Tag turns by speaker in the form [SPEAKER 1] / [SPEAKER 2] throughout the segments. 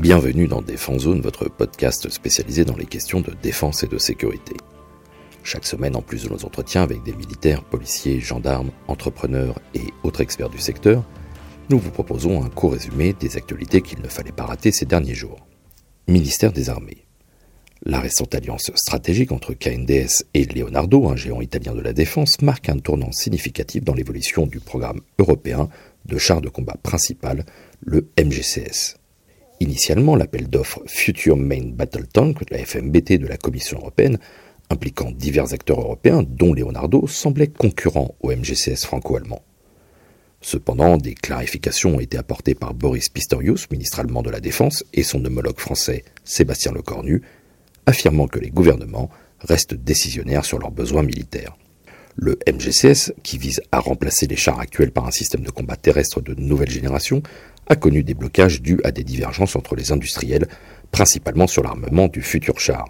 [SPEAKER 1] Bienvenue dans Défense Zone, votre podcast spécialisé dans les questions de défense et de sécurité. Chaque semaine, en plus de nos entretiens avec des militaires, policiers, gendarmes, entrepreneurs et autres experts du secteur, nous vous proposons un court résumé des actualités qu'il ne fallait pas rater ces derniers jours. Ministère des Armées. La récente alliance stratégique entre KNDS et Leonardo, un géant italien de la défense, marque un tournant significatif dans l'évolution du programme européen de chars de combat principal, le MGCS. Initialement, l'appel d'offres Future Main Battle Tank, la FMBT de la Commission européenne, impliquant divers acteurs européens, dont Leonardo, semblait concurrent au MGCS franco-allemand. Cependant, des clarifications ont été apportées par Boris Pistorius, ministre allemand de la Défense, et son homologue français Sébastien Lecornu, affirmant que les gouvernements restent décisionnaires sur leurs besoins militaires. Le MGCS, qui vise à remplacer les chars actuels par un système de combat terrestre de nouvelle génération, a connu des blocages dus à des divergences entre les industriels, principalement sur l'armement du futur char.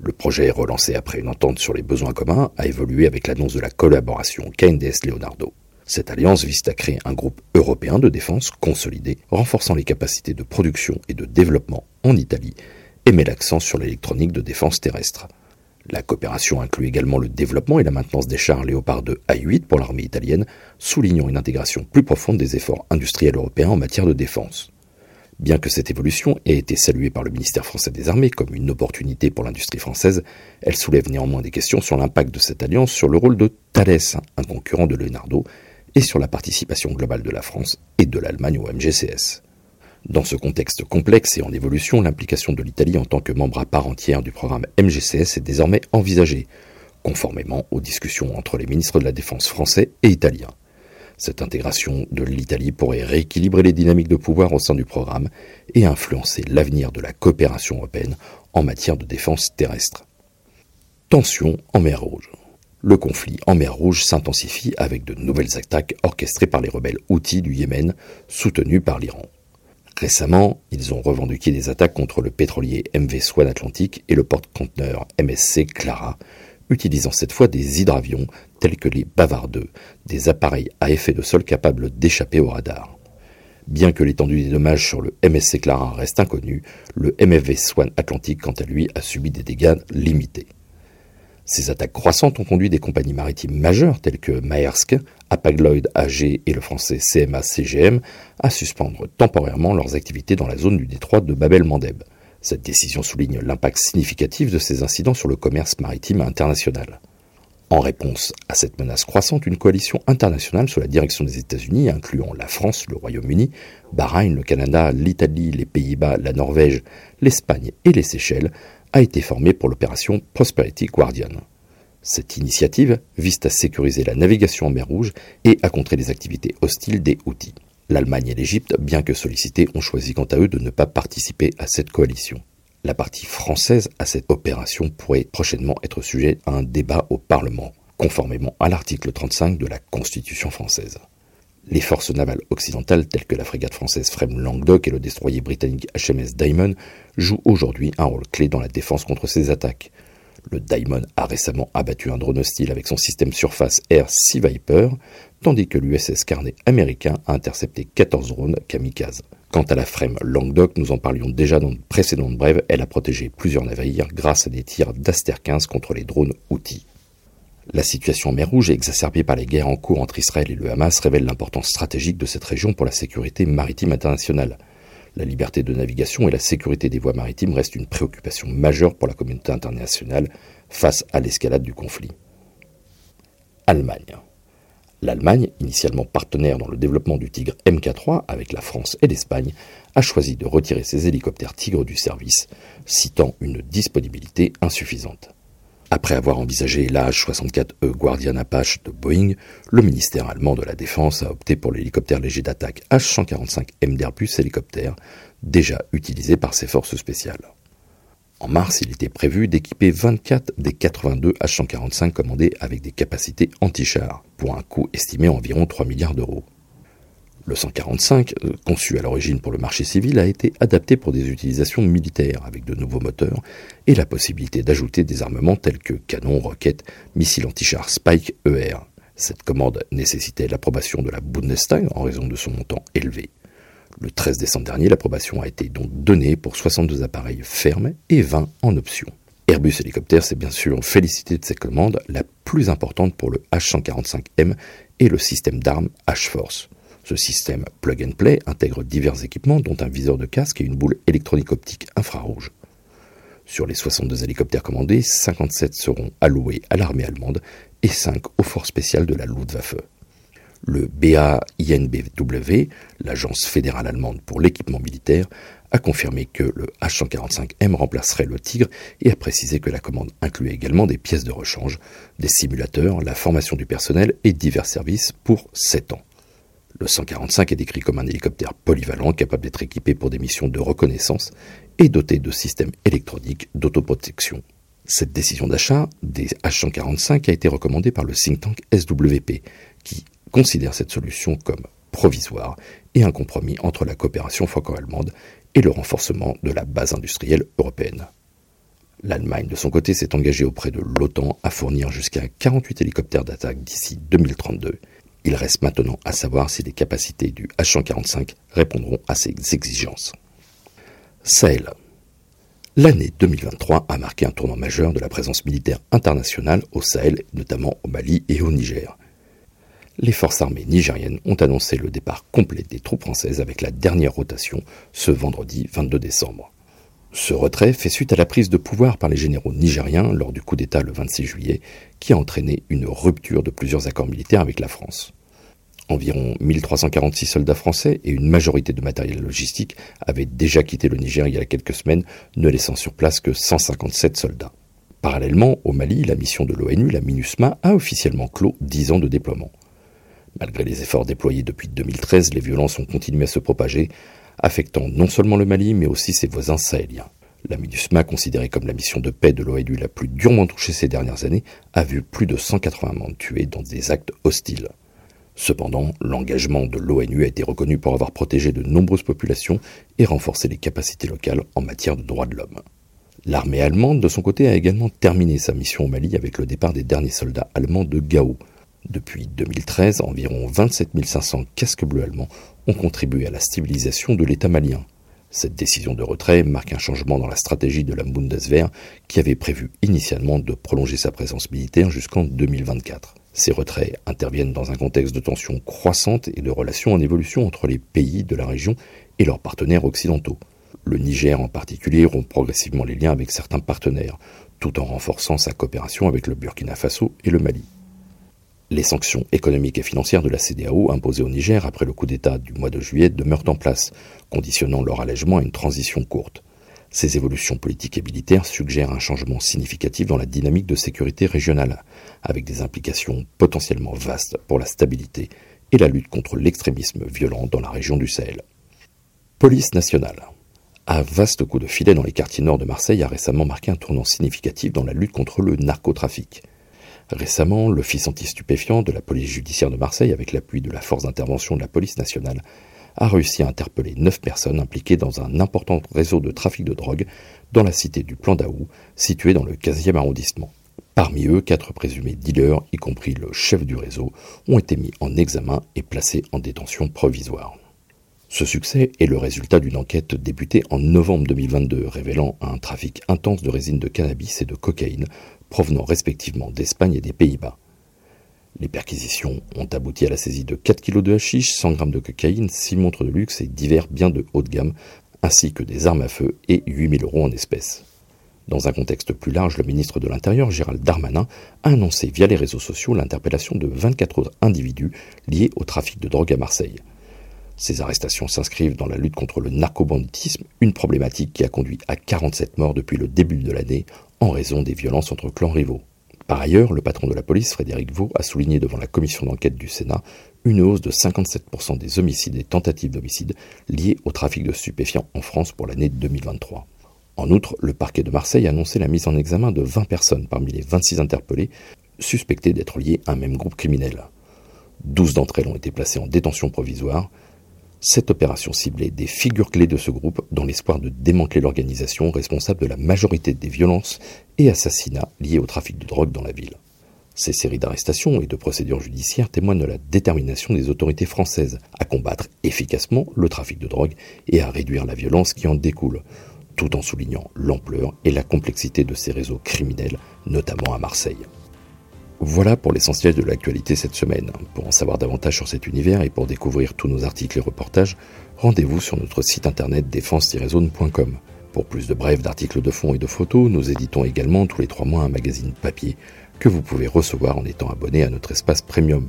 [SPEAKER 1] Le projet, relancé après une entente sur les besoins communs, a évolué avec l'annonce de la collaboration KNDS-Leonardo. Cette alliance vise à créer un groupe européen de défense consolidé, renforçant les capacités de production et de développement en Italie, et met l'accent sur l'électronique de défense terrestre. La coopération inclut également le développement et la maintenance des chars Léopard 2 A8 pour l'armée italienne, soulignant une intégration plus profonde des efforts industriels européens en matière de défense. Bien que cette évolution ait été saluée par le ministère français des Armées comme une opportunité pour l'industrie française, elle soulève néanmoins des questions sur l'impact de cette alliance sur le rôle de Thales, un concurrent de Leonardo, et sur la participation globale de la France et de l'Allemagne au MGCS. Dans ce contexte complexe et en évolution, l'implication de l'Italie en tant que membre à part entière du programme MGCS est désormais envisagée, conformément aux discussions entre les ministres de la Défense français et italiens. Cette intégration de l'Italie pourrait rééquilibrer les dynamiques de pouvoir au sein du programme et influencer l'avenir de la coopération européenne en matière de défense terrestre. Tension en mer Rouge. Le conflit en mer Rouge s'intensifie avec de nouvelles attaques orchestrées par les rebelles Houthis du Yémen, soutenus par l'Iran. Récemment, ils ont revendiqué des attaques contre le pétrolier MV Swan Atlantique et le porte-conteneur MSC Clara, utilisant cette fois des hydravions tels que les Bavard 2, des appareils à effet de sol capables d'échapper au radar. Bien que l'étendue des dommages sur le MSC Clara reste inconnue, le MFV Swan Atlantique, quant à lui, a subi des dégâts limités. Ces attaques croissantes ont conduit des compagnies maritimes majeures telles que Maersk, Apagloyd AG et le français CMA CGM à suspendre temporairement leurs activités dans la zone du détroit de Babel-Mandeb. Cette décision souligne l'impact significatif de ces incidents sur le commerce maritime international. En réponse à cette menace croissante, une coalition internationale sous la direction des États-Unis, incluant la France, le Royaume-Uni, Bahreïn, le Canada, l'Italie, les Pays-Bas, la Norvège, l'Espagne et les Seychelles, a été formée pour l'opération Prosperity Guardian. Cette initiative vise à sécuriser la navigation en mer Rouge et à contrer les activités hostiles des Houthis. L'Allemagne et l'Égypte, bien que sollicités, ont choisi quant à eux de ne pas participer à cette coalition. La partie française à cette opération pourrait prochainement être sujet à un débat au Parlement, conformément à l'article 35 de la Constitution française. Les forces navales occidentales telles que la frégate française Frem Languedoc et le destroyer britannique HMS Diamond jouent aujourd'hui un rôle clé dans la défense contre ces attaques. Le Diamond a récemment abattu un drone hostile avec son système surface Air Sea Viper, tandis que l'USS Carnet américain a intercepté 14 drones kamikazes. Quant à la Frem Languedoc, nous en parlions déjà dans une précédente brève, elle a protégé plusieurs navires grâce à des tirs d'Aster 15 contre les drones outils. La situation en mer Rouge, exacerbée par les guerres en cours entre Israël et le Hamas, révèle l'importance stratégique de cette région pour la sécurité maritime internationale. La liberté de navigation et la sécurité des voies maritimes restent une préoccupation majeure pour la communauté internationale face à l'escalade du conflit. Allemagne. L'Allemagne, initialement partenaire dans le développement du Tigre MK3 avec la France et l'Espagne, a choisi de retirer ses hélicoptères Tigre du service, citant une disponibilité insuffisante. Après avoir envisagé l'AH-64E Guardian Apache de Boeing, le ministère allemand de la Défense a opté pour l'hélicoptère léger d'attaque H-145M d'Airbus hélicoptère, déjà utilisé par ses forces spéciales. En mars, il était prévu d'équiper 24 des 82 H-145 commandés avec des capacités anti-chars, pour un coût estimé à environ 3 milliards d'euros. Le 145, euh, conçu à l'origine pour le marché civil, a été adapté pour des utilisations militaires avec de nouveaux moteurs et la possibilité d'ajouter des armements tels que canons, roquettes, missiles anti-chars Spike ER. Cette commande nécessitait l'approbation de la Bundestag en raison de son montant élevé. Le 13 décembre dernier, l'approbation a été donc donnée pour 62 appareils fermes et 20 en option. Airbus Hélicoptère s'est bien sûr félicité de cette commande, la plus importante pour le H145M et le système d'armes H-Force. Ce système plug and play intègre divers équipements dont un viseur de casque et une boule électronique optique infrarouge. Sur les 62 hélicoptères commandés, 57 seront alloués à l'armée allemande et 5 aux forces spéciales de la Luftwaffe. Le BAINBW, l'agence fédérale allemande pour l'équipement militaire, a confirmé que le H145M remplacerait le Tigre et a précisé que la commande incluait également des pièces de rechange, des simulateurs, la formation du personnel et divers services pour 7 ans. Le 145 est décrit comme un hélicoptère polyvalent capable d'être équipé pour des missions de reconnaissance et doté de systèmes électroniques d'autoprotection. Cette décision d'achat des H145 a été recommandée par le think tank SWP, qui considère cette solution comme provisoire et un compromis entre la coopération franco-allemande et le renforcement de la base industrielle européenne. L'Allemagne, de son côté, s'est engagée auprès de l'OTAN à fournir jusqu'à 48 hélicoptères d'attaque d'ici 2032. Il reste maintenant à savoir si les capacités du H-145 répondront à ces exigences. Sahel. L'année 2023 a marqué un tournant majeur de la présence militaire internationale au Sahel, notamment au Mali et au Niger les forces armées nigériennes ont annoncé le départ complet des troupes françaises avec la dernière rotation ce vendredi 22 décembre. Ce retrait fait suite à la prise de pouvoir par les généraux nigériens lors du coup d'État le 26 juillet, qui a entraîné une rupture de plusieurs accords militaires avec la France. Environ 1346 soldats français et une majorité de matériel logistique avaient déjà quitté le Niger il y a quelques semaines, ne laissant sur place que 157 soldats. Parallèlement, au Mali, la mission de l'ONU, la MINUSMA, a officiellement clos 10 ans de déploiement. Malgré les efforts déployés depuis 2013, les violences ont continué à se propager, affectant non seulement le Mali, mais aussi ses voisins sahéliens. La MINUSMA, considérée comme la mission de paix de l'ONU la plus durement touchée ces dernières années, a vu plus de 180 membres tués dans des actes hostiles. Cependant, l'engagement de l'ONU a été reconnu pour avoir protégé de nombreuses populations et renforcé les capacités locales en matière de droits de l'homme. L'armée allemande, de son côté, a également terminé sa mission au Mali avec le départ des derniers soldats allemands de Gao, depuis 2013, environ 27 500 casques bleus allemands ont contribué à la stabilisation de l'État malien. Cette décision de retrait marque un changement dans la stratégie de la Bundeswehr qui avait prévu initialement de prolonger sa présence militaire jusqu'en 2024. Ces retraits interviennent dans un contexte de tensions croissantes et de relations en évolution entre les pays de la région et leurs partenaires occidentaux. Le Niger en particulier rompt progressivement les liens avec certains partenaires, tout en renforçant sa coopération avec le Burkina Faso et le Mali. Les sanctions économiques et financières de la CDAO imposées au Niger après le coup d'État du mois de juillet demeurent en place, conditionnant leur allègement à une transition courte. Ces évolutions politiques et militaires suggèrent un changement significatif dans la dynamique de sécurité régionale, avec des implications potentiellement vastes pour la stabilité et la lutte contre l'extrémisme violent dans la région du Sahel. Police nationale. Un vaste coup de filet dans les quartiers nord de Marseille a récemment marqué un tournant significatif dans la lutte contre le narcotrafic. Récemment, l'Office anti-stupéfiant de la police judiciaire de Marseille, avec l'appui de la force d'intervention de la police nationale, a réussi à interpeller neuf personnes impliquées dans un important réseau de trafic de drogue dans la cité du Plan d'Aou, située dans le 15e arrondissement. Parmi eux, quatre présumés dealers, y compris le chef du réseau, ont été mis en examen et placés en détention provisoire. Ce succès est le résultat d'une enquête débutée en novembre 2022 révélant un trafic intense de résine de cannabis et de cocaïne provenant respectivement d'Espagne et des Pays-Bas. Les perquisitions ont abouti à la saisie de 4 kg de hashish, 100 g de cocaïne, 6 montres de luxe et divers biens de haut de gamme, ainsi que des armes à feu et 8000 euros en espèces. Dans un contexte plus large, le ministre de l'Intérieur, Gérald Darmanin, a annoncé via les réseaux sociaux l'interpellation de 24 autres individus liés au trafic de drogue à Marseille. Ces arrestations s'inscrivent dans la lutte contre le narcobanditisme, une problématique qui a conduit à 47 morts depuis le début de l'année en raison des violences entre clans rivaux. Par ailleurs, le patron de la police, Frédéric Vaux, a souligné devant la commission d'enquête du Sénat une hausse de 57% des homicides et tentatives d'homicide liés au trafic de stupéfiants en France pour l'année 2023. En outre, le parquet de Marseille a annoncé la mise en examen de 20 personnes parmi les 26 interpellées suspectées d'être liées à un même groupe criminel. 12 d'entre elles ont été placées en détention provisoire cette opération ciblait des figures clés de ce groupe dans l'espoir de démanteler l'organisation responsable de la majorité des violences et assassinats liés au trafic de drogue dans la ville. Ces séries d'arrestations et de procédures judiciaires témoignent de la détermination des autorités françaises à combattre efficacement le trafic de drogue et à réduire la violence qui en découle, tout en soulignant l'ampleur et la complexité de ces réseaux criminels, notamment à Marseille. Voilà pour l'essentiel de l'actualité cette semaine. Pour en savoir davantage sur cet univers et pour découvrir tous nos articles et reportages, rendez-vous sur notre site internet défense-zone.com. Pour plus de brefs, d'articles de fond et de photos, nous éditons également tous les trois mois un magazine papier que vous pouvez recevoir en étant abonné à notre espace premium.